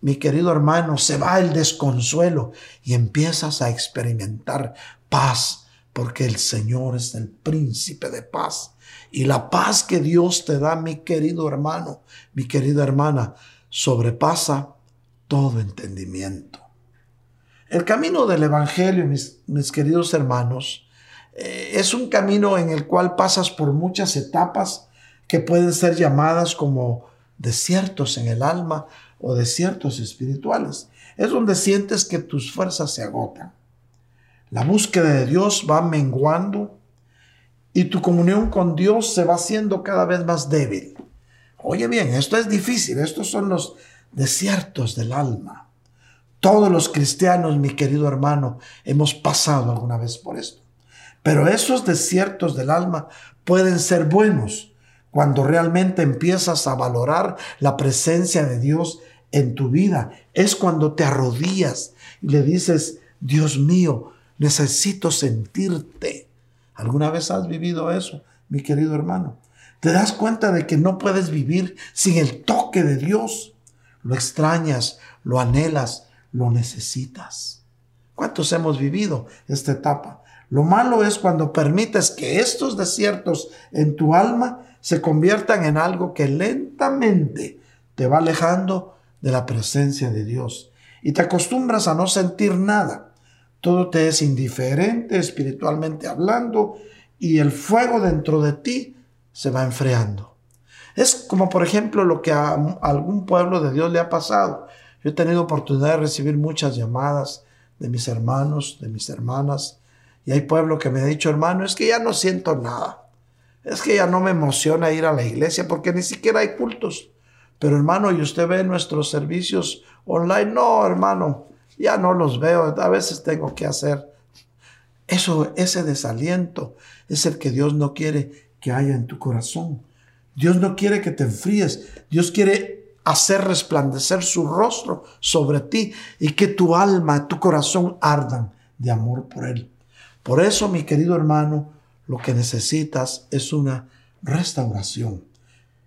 Mi querido hermano, se va el desconsuelo y empiezas a experimentar paz porque el Señor es el príncipe de paz. Y la paz que Dios te da, mi querido hermano, mi querida hermana, sobrepasa todo entendimiento. El camino del Evangelio, mis, mis queridos hermanos, eh, es un camino en el cual pasas por muchas etapas que pueden ser llamadas como desiertos en el alma o desiertos espirituales. Es donde sientes que tus fuerzas se agotan. La búsqueda de Dios va menguando y tu comunión con Dios se va haciendo cada vez más débil. Oye bien, esto es difícil, estos son los desiertos del alma. Todos los cristianos, mi querido hermano, hemos pasado alguna vez por esto. Pero esos desiertos del alma pueden ser buenos cuando realmente empiezas a valorar la presencia de Dios en tu vida. Es cuando te arrodillas y le dices, Dios mío, necesito sentirte. ¿Alguna vez has vivido eso, mi querido hermano? Te das cuenta de que no puedes vivir sin el toque de Dios. Lo extrañas, lo anhelas, lo necesitas. ¿Cuántos hemos vivido esta etapa? Lo malo es cuando permites que estos desiertos en tu alma se conviertan en algo que lentamente te va alejando de la presencia de Dios y te acostumbras a no sentir nada todo te es indiferente espiritualmente hablando y el fuego dentro de ti se va enfriando. Es como por ejemplo lo que a algún pueblo de Dios le ha pasado. Yo he tenido oportunidad de recibir muchas llamadas de mis hermanos, de mis hermanas, y hay pueblo que me ha dicho, hermano, es que ya no siento nada. Es que ya no me emociona ir a la iglesia porque ni siquiera hay cultos. Pero hermano, y usted ve nuestros servicios online, no, hermano, ya no los veo, a veces tengo que hacer. Eso, ese desaliento es el que Dios no quiere que haya en tu corazón. Dios no quiere que te enfríes. Dios quiere hacer resplandecer su rostro sobre ti y que tu alma, tu corazón ardan de amor por Él. Por eso, mi querido hermano, lo que necesitas es una restauración.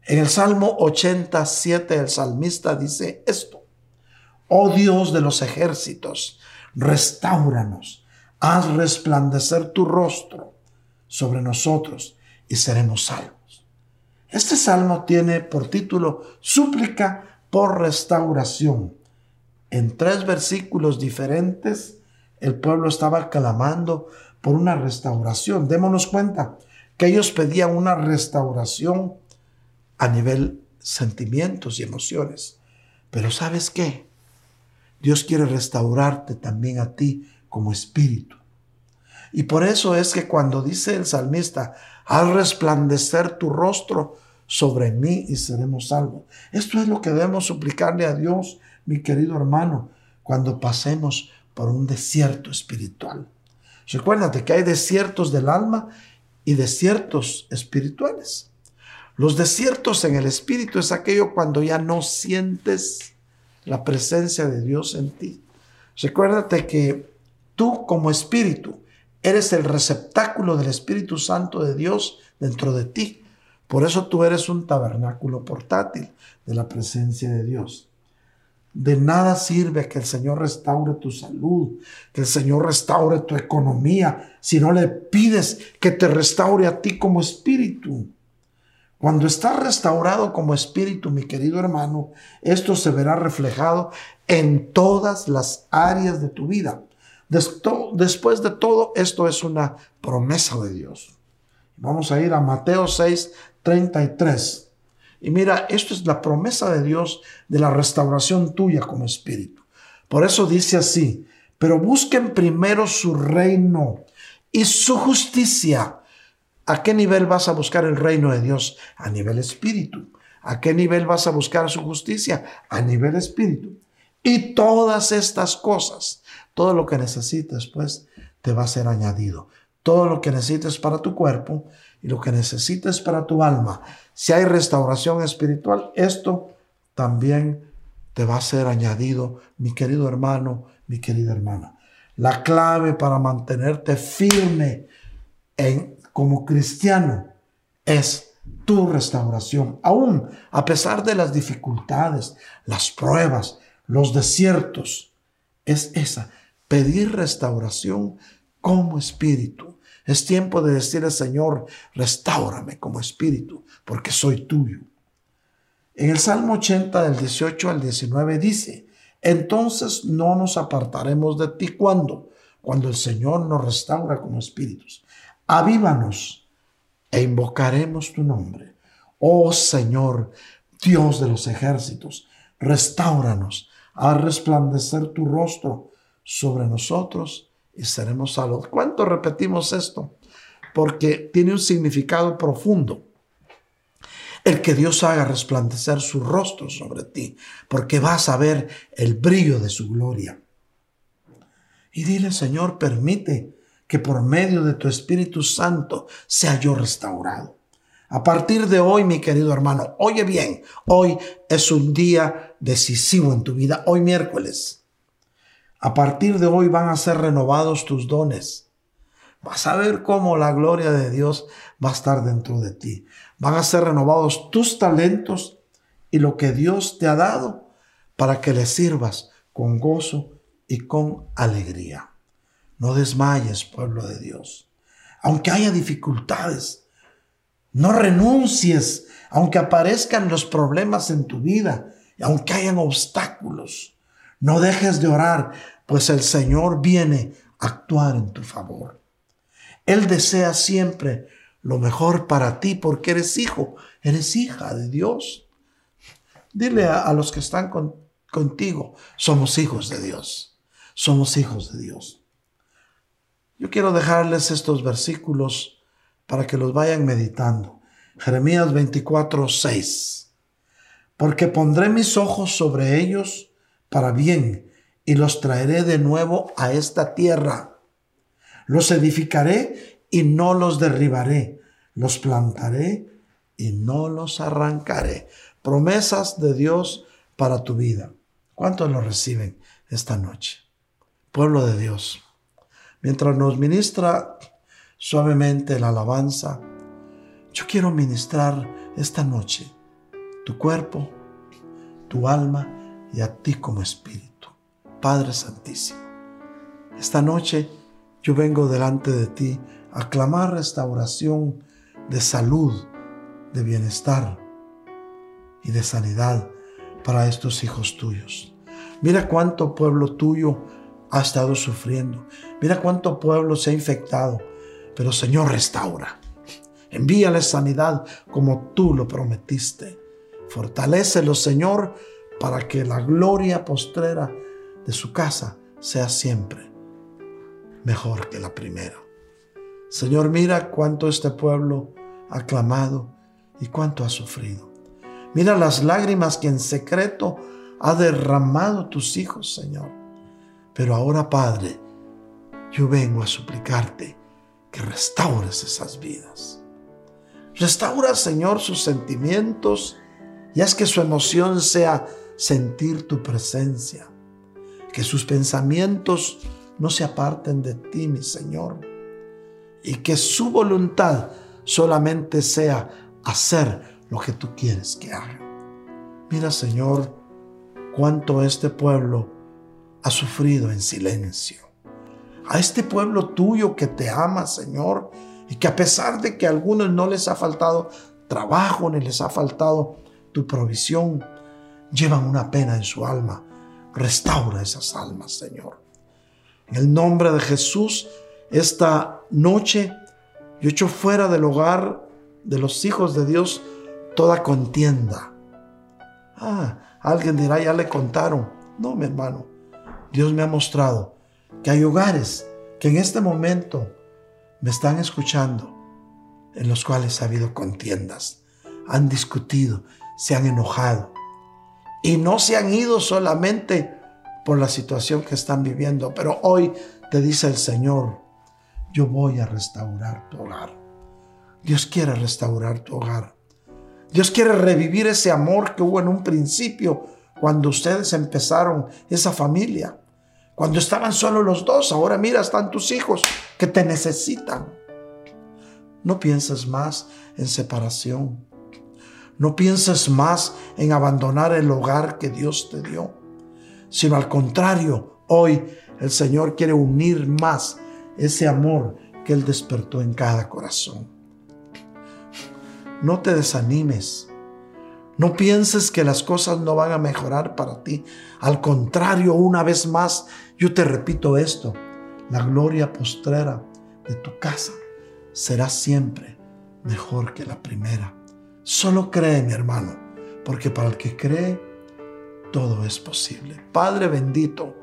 En el Salmo 87 el salmista dice esto. Oh Dios de los ejércitos, restauranos, haz resplandecer tu rostro sobre nosotros y seremos salvos. Este salmo tiene por título Súplica por restauración. En tres versículos diferentes, el pueblo estaba clamando por una restauración. Démonos cuenta que ellos pedían una restauración a nivel sentimientos y emociones. Pero ¿sabes qué? Dios quiere restaurarte también a ti como espíritu. Y por eso es que cuando dice el salmista, al resplandecer tu rostro sobre mí y seremos salvos. Esto es lo que debemos suplicarle a Dios, mi querido hermano, cuando pasemos por un desierto espiritual. Recuérdate que hay desiertos del alma y desiertos espirituales. Los desiertos en el espíritu es aquello cuando ya no sientes la presencia de Dios en ti. Recuérdate que tú como espíritu eres el receptáculo del Espíritu Santo de Dios dentro de ti. Por eso tú eres un tabernáculo portátil de la presencia de Dios. De nada sirve que el Señor restaure tu salud, que el Señor restaure tu economía, si no le pides que te restaure a ti como espíritu. Cuando estás restaurado como espíritu, mi querido hermano, esto se verá reflejado en todas las áreas de tu vida. Después de todo, esto es una promesa de Dios. Vamos a ir a Mateo 6, 33. Y mira, esto es la promesa de Dios de la restauración tuya como espíritu. Por eso dice así, pero busquen primero su reino y su justicia ¿A qué nivel vas a buscar el reino de Dios? A nivel espíritu. ¿A qué nivel vas a buscar su justicia? A nivel espíritu. Y todas estas cosas, todo lo que necesites, pues, te va a ser añadido. Todo lo que necesites para tu cuerpo y lo que necesites para tu alma. Si hay restauración espiritual, esto también te va a ser añadido, mi querido hermano, mi querida hermana. La clave para mantenerte firme en, como cristiano es tu restauración. Aún a pesar de las dificultades, las pruebas, los desiertos, es esa, pedir restauración como espíritu. Es tiempo de decirle, Señor, restaurame como espíritu, porque soy tuyo. En el Salmo 80 del 18 al 19 dice, entonces no nos apartaremos de ti cuando, cuando el Señor nos restaura como espíritus. Avívanos e invocaremos tu nombre. Oh Señor, Dios de los ejércitos, restauranos, a resplandecer tu rostro sobre nosotros y seremos salvos. ¿Cuánto repetimos esto? Porque tiene un significado profundo. El que Dios haga resplandecer su rostro sobre ti, porque vas a ver el brillo de su gloria. Y dile, Señor, permite que por medio de tu Espíritu Santo sea yo restaurado. A partir de hoy, mi querido hermano, oye bien, hoy es un día decisivo en tu vida, hoy miércoles. A partir de hoy van a ser renovados tus dones. Vas a ver cómo la gloria de Dios va a estar dentro de ti. Van a ser renovados tus talentos y lo que Dios te ha dado para que le sirvas con gozo y con alegría. No desmayes, pueblo de Dios. Aunque haya dificultades, no renuncies, aunque aparezcan los problemas en tu vida, aunque hayan obstáculos. No dejes de orar, pues el Señor viene a actuar en tu favor. Él desea siempre lo mejor para ti porque eres hijo, eres hija de Dios. Dile a, los que están contigo, somos hijos de Dios, somos hijos de Dios. Yo quiero dejarles estos versículos para que los vayan meditando. Jeremías 24, 6. Porque pondré mis ojos sobre ellos para bien y los traeré de nuevo a esta tierra. Los edificaré y no los derribaré. Los plantaré y no los arrancaré. Promesas de Dios para tu vida. ¿Cuántos lo reciben esta noche? Pueblo de Dios. Mientras nos ministra suavemente la alabanza, yo quiero ministrar esta noche tu cuerpo, tu alma y a ti como espíritu. Padre Santísimo, esta noche yo vengo delante de ti a clamar restauración de salud, de bienestar y de sanidad para estos hijos tuyos. Mira cuánto pueblo tuyo ha estado sufriendo. Mira cuánto pueblo se ha infectado. Pero Señor, restaura. Envíale sanidad como tú lo prometiste. Fortalécelo, Señor, para que la gloria postrera de su casa sea siempre mejor que la primera. Señor, mira cuánto este pueblo ha clamado y cuánto ha sufrido. Mira las lágrimas que en secreto ha derramado tus hijos, Señor. Pero ahora, Padre, yo vengo a suplicarte que restaures esas vidas. Restaura, Señor, sus sentimientos y haz que su emoción sea sentir tu presencia. Que sus pensamientos no se aparten de ti, mi Señor. Y que su voluntad solamente sea hacer lo que tú quieres que haga. Mira, Señor, cuánto este pueblo ha sufrido en silencio. A este pueblo tuyo que te ama, Señor, y que a pesar de que a algunos no les ha faltado trabajo, ni les ha faltado tu provisión, llevan una pena en su alma. Restaura esas almas, Señor. En el nombre de Jesús, esta noche yo echo fuera del hogar de los hijos de Dios toda contienda. Ah, alguien dirá, ya le contaron. No, mi hermano. Dios me ha mostrado que hay hogares que en este momento me están escuchando, en los cuales ha habido contiendas, han discutido, se han enojado, y no se han ido solamente por la situación que están viviendo, pero hoy te dice el Señor, yo voy a restaurar tu hogar. Dios quiere restaurar tu hogar. Dios quiere revivir ese amor que hubo en un principio cuando ustedes empezaron esa familia. Cuando estaban solo los dos, ahora mira, están tus hijos que te necesitan. No pienses más en separación. No pienses más en abandonar el hogar que Dios te dio, sino al contrario, hoy el Señor quiere unir más ese amor que Él despertó en cada corazón. No te desanimes. No pienses que las cosas no van a mejorar para ti. Al contrario, una vez más, yo te repito esto. La gloria postrera de tu casa será siempre mejor que la primera. Solo cree, mi hermano, porque para el que cree, todo es posible. Padre bendito,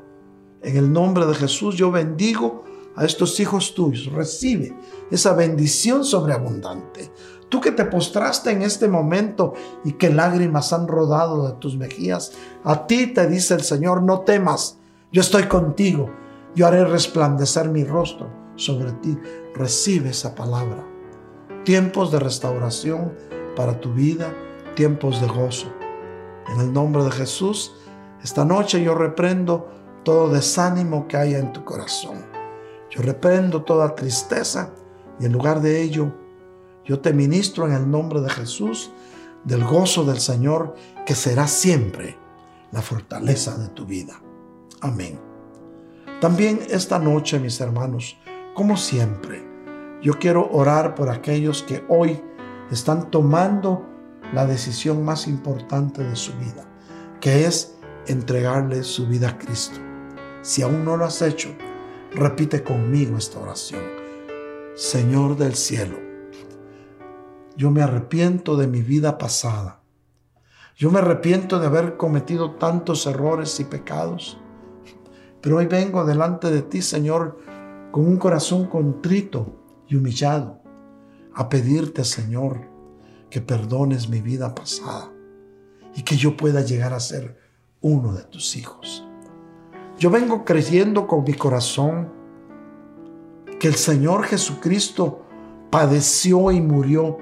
en el nombre de Jesús yo bendigo a estos hijos tuyos. Recibe esa bendición sobreabundante. Tú que te postraste en este momento y que lágrimas han rodado de tus mejillas, a ti te dice el Señor, no temas, yo estoy contigo, yo haré resplandecer mi rostro sobre ti. Recibe esa palabra. Tiempos de restauración para tu vida, tiempos de gozo. En el nombre de Jesús, esta noche yo reprendo todo desánimo que haya en tu corazón. Yo reprendo toda tristeza y en lugar de ello, yo te ministro en el nombre de Jesús del gozo del Señor que será siempre la fortaleza de tu vida. Amén. También esta noche, mis hermanos, como siempre, yo quiero orar por aquellos que hoy están tomando la decisión más importante de su vida, que es entregarle su vida a Cristo. Si aún no lo has hecho, repite conmigo esta oración. Señor del cielo, yo me arrepiento de mi vida pasada. Yo me arrepiento de haber cometido tantos errores y pecados. Pero hoy vengo delante de ti, Señor, con un corazón contrito y humillado, a pedirte, Señor, que perdones mi vida pasada y que yo pueda llegar a ser uno de tus hijos. Yo vengo creyendo con mi corazón que el Señor Jesucristo padeció y murió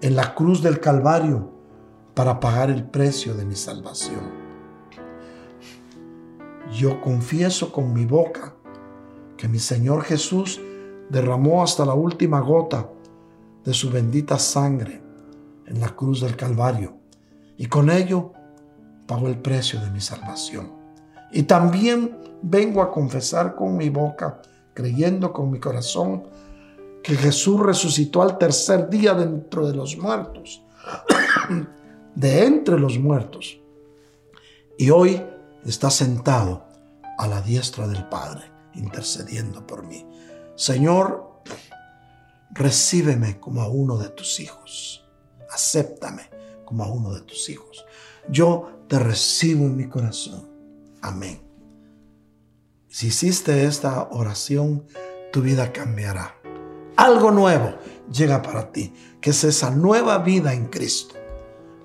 en la cruz del Calvario para pagar el precio de mi salvación. Yo confieso con mi boca que mi Señor Jesús derramó hasta la última gota de su bendita sangre en la cruz del Calvario y con ello pagó el precio de mi salvación. Y también vengo a confesar con mi boca, creyendo con mi corazón, que Jesús resucitó al tercer día dentro de los muertos, de entre los muertos. Y hoy está sentado a la diestra del Padre, intercediendo por mí. Señor, recíbeme como a uno de tus hijos. Acéptame como a uno de tus hijos. Yo te recibo en mi corazón Amén. Si hiciste esta oración, tu vida cambiará. Algo nuevo llega para ti, que es esa nueva vida en Cristo.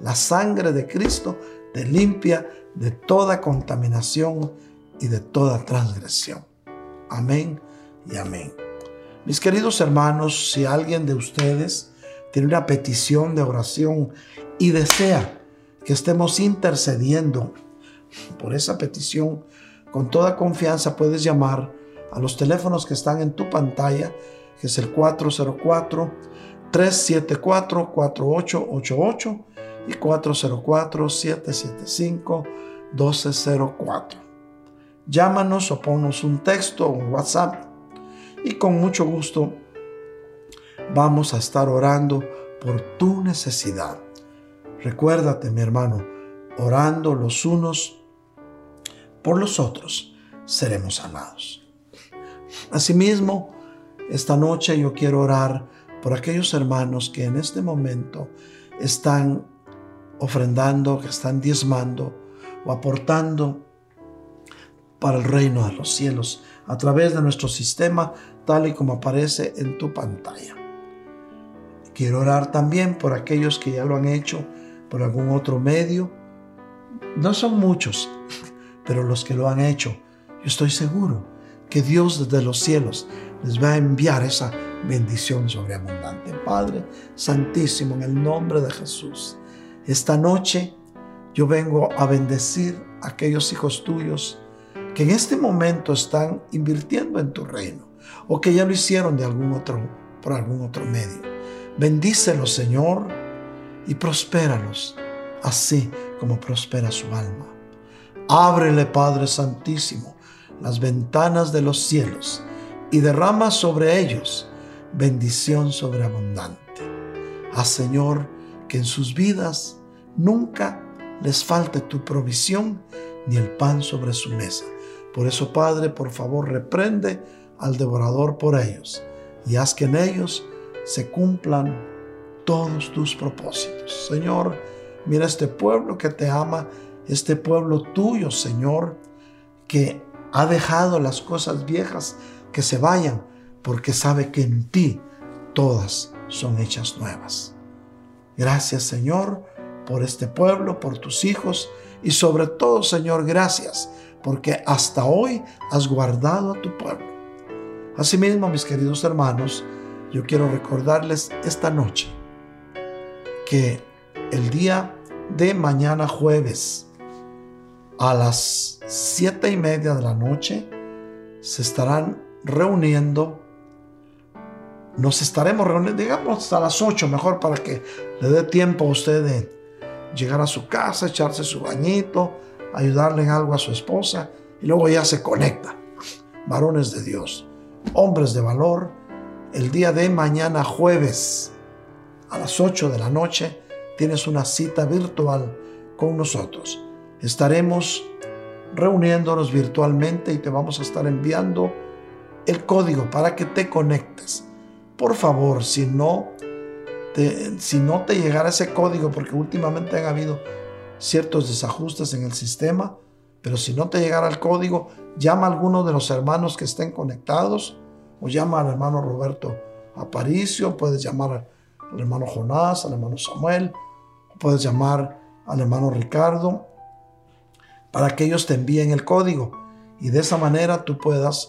La sangre de Cristo te limpia de toda contaminación y de toda transgresión. Amén y amén. Mis queridos hermanos, si alguien de ustedes tiene una petición de oración y desea que estemos intercediendo por esa petición, con toda confianza puedes llamar a los teléfonos que están en tu pantalla, que es el 404-374-4888 y 404-775-1204. Llámanos o ponnos un texto o un WhatsApp y con mucho gusto vamos a estar orando por tu necesidad. Recuérdate, mi hermano, orando los unos por los otros, seremos sanados. Asimismo, esta noche yo quiero orar por aquellos hermanos que en este momento están ofrendando, que están diezmando o aportando para el reino de los cielos a través de nuestro sistema tal y como aparece en tu pantalla. Quiero orar también por aquellos que ya lo han hecho por algún otro medio no son muchos, pero los que lo han hecho, yo estoy seguro que Dios desde los cielos les va a enviar esa bendición sobreabundante. Padre Santísimo, en el nombre de Jesús, Esta noche yo vengo a bendecir a aquellos hijos tuyos que en este momento están invirtiendo en tu reino o que ya lo hicieron de algún otro por algún otro medio. Bendícelos, Señor, y prospéralos, así como prospera su alma. Ábrele, Padre Santísimo, las ventanas de los cielos y derrama sobre ellos bendición sobreabundante. Haz, Señor, que en sus vidas nunca les falte tu provisión ni el pan sobre su mesa. Por eso, Padre, por favor, reprende al devorador por ellos y haz que en ellos se cumplan todos tus propósitos. Señor, mira este pueblo que te ama, este pueblo tuyo, Señor, que ha dejado las cosas viejas que se vayan, porque sabe que en ti todas son hechas nuevas. Gracias, Señor, por este pueblo, por tus hijos y sobre todo, Señor, gracias porque hasta hoy has guardado a tu pueblo. Asimismo, mis queridos hermanos, yo quiero recordarles esta noche que el día de mañana jueves a las siete y media de la noche se estarán reuniendo nos estaremos reuniendo, digamos hasta las 8 mejor para que le dé tiempo a usted de llegar a su casa, echarse su bañito, ayudarle en algo a su esposa y luego ya se conecta. Varones de Dios, hombres de valor, el día de mañana jueves a las 8 de la noche tienes una cita virtual con nosotros. Estaremos reuniéndonos virtualmente y te vamos a estar enviando el código para que te conectes por favor, si no te, si no te llegara ese código, porque últimamente han habido ciertos desajustes en el sistema, pero si no te llegara el código, llama a alguno de los hermanos que estén conectados, o llama al hermano Roberto Aparicio, puedes llamar al hermano Jonás, al hermano Samuel, puedes llamar al hermano Ricardo, para que ellos te envíen el código y de esa manera tú puedas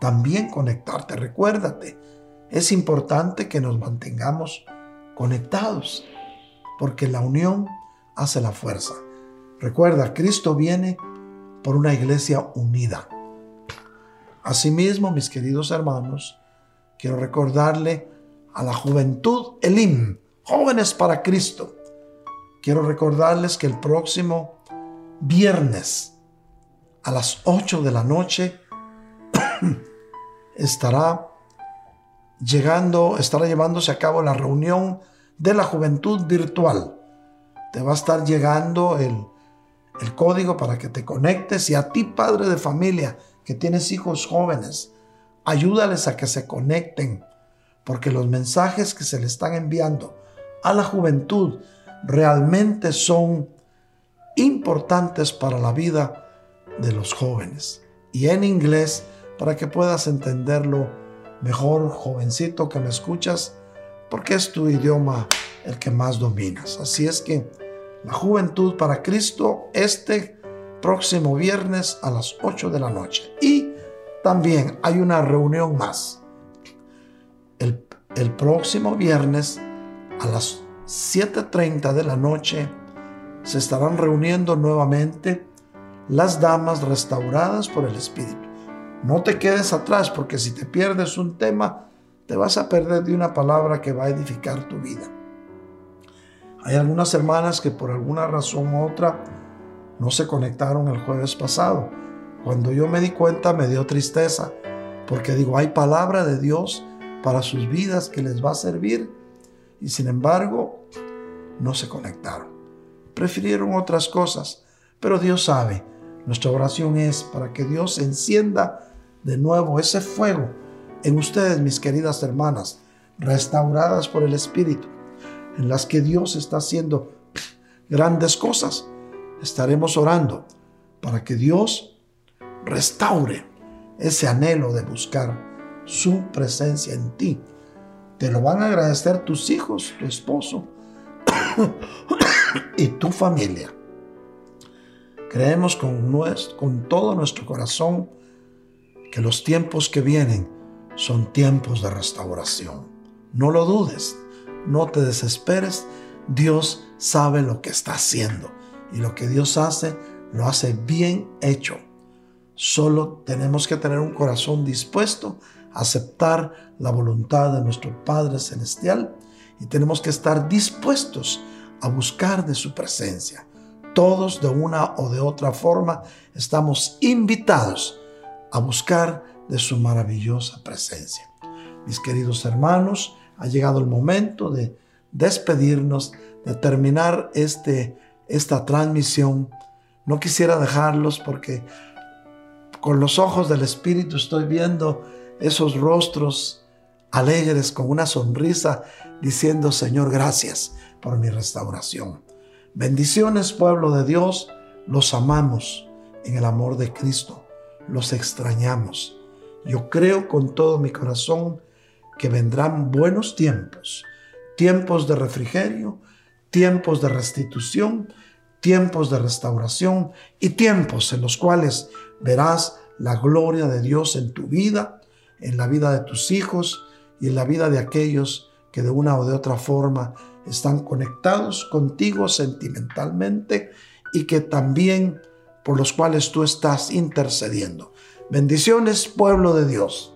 también conectarte. Recuérdate, es importante que nos mantengamos conectados, porque la unión hace la fuerza. Recuerda, Cristo viene por una iglesia unida. Asimismo, mis queridos hermanos, quiero recordarle a la juventud Elim, jóvenes para Cristo. Quiero recordarles que el próximo viernes a las 8 de la noche estará llegando, estará llevándose a cabo la reunión de la juventud virtual. Te va a estar llegando el, el código para que te conectes y a ti, padre de familia, que tienes hijos jóvenes, ayúdales a que se conecten, porque los mensajes que se le están enviando a la juventud realmente son importantes para la vida de los jóvenes. Y en inglés, para que puedas entenderlo mejor jovencito que me escuchas, porque es tu idioma el que más dominas. Así es que la juventud para Cristo este próximo viernes a las 8 de la noche. Y también hay una reunión más. El, el próximo viernes a las 7.30 de la noche se estarán reuniendo nuevamente las damas restauradas por el Espíritu. No te quedes atrás porque si te pierdes un tema, te vas a perder de una palabra que va a edificar tu vida. Hay algunas hermanas que por alguna razón u otra no se conectaron el jueves pasado. Cuando yo me di cuenta me dio tristeza porque digo, hay palabra de Dios para sus vidas que les va a servir y sin embargo no se conectaron. Prefirieron otras cosas, pero Dios sabe. Nuestra oración es para que Dios encienda de nuevo ese fuego en ustedes, mis queridas hermanas, restauradas por el Espíritu, en las que Dios está haciendo grandes cosas. Estaremos orando para que Dios restaure ese anhelo de buscar su presencia en ti. Te lo van a agradecer tus hijos, tu esposo y tu familia. Creemos con, con todo nuestro corazón que los tiempos que vienen son tiempos de restauración. No lo dudes, no te desesperes Dios sabe lo que está haciendo y lo que Dios hace, lo hace bien hecho. Solo tenemos que tener un corazón dispuesto a aceptar la voluntad de nuestro Padre Celestial y tenemos que estar dispuestos a buscar de su presencia. Todos de una o de otra forma estamos invitados a buscar de su maravillosa presencia. Mis queridos hermanos, ha llegado el momento de despedirnos, de terminar este, esta transmisión. No quisiera dejarlos porque con los ojos del Espíritu estoy viendo esos rostros alegres con una sonrisa diciendo, Señor, gracias por mi restauración. Bendiciones, pueblo de Dios, los amamos en el amor de Cristo, los extrañamos. Yo creo con todo mi corazón que vendrán buenos tiempos, tiempos de refrigerio, tiempos de restitución, tiempos de restauración y tiempos en los cuales verás la gloria de Dios en tu vida, en la vida de tus hijos y en la vida de aquellos que de una o de otra forma están conectados contigo sentimentalmente y que también por los cuales tú estás intercediendo. Bendiciones, pueblo de Dios.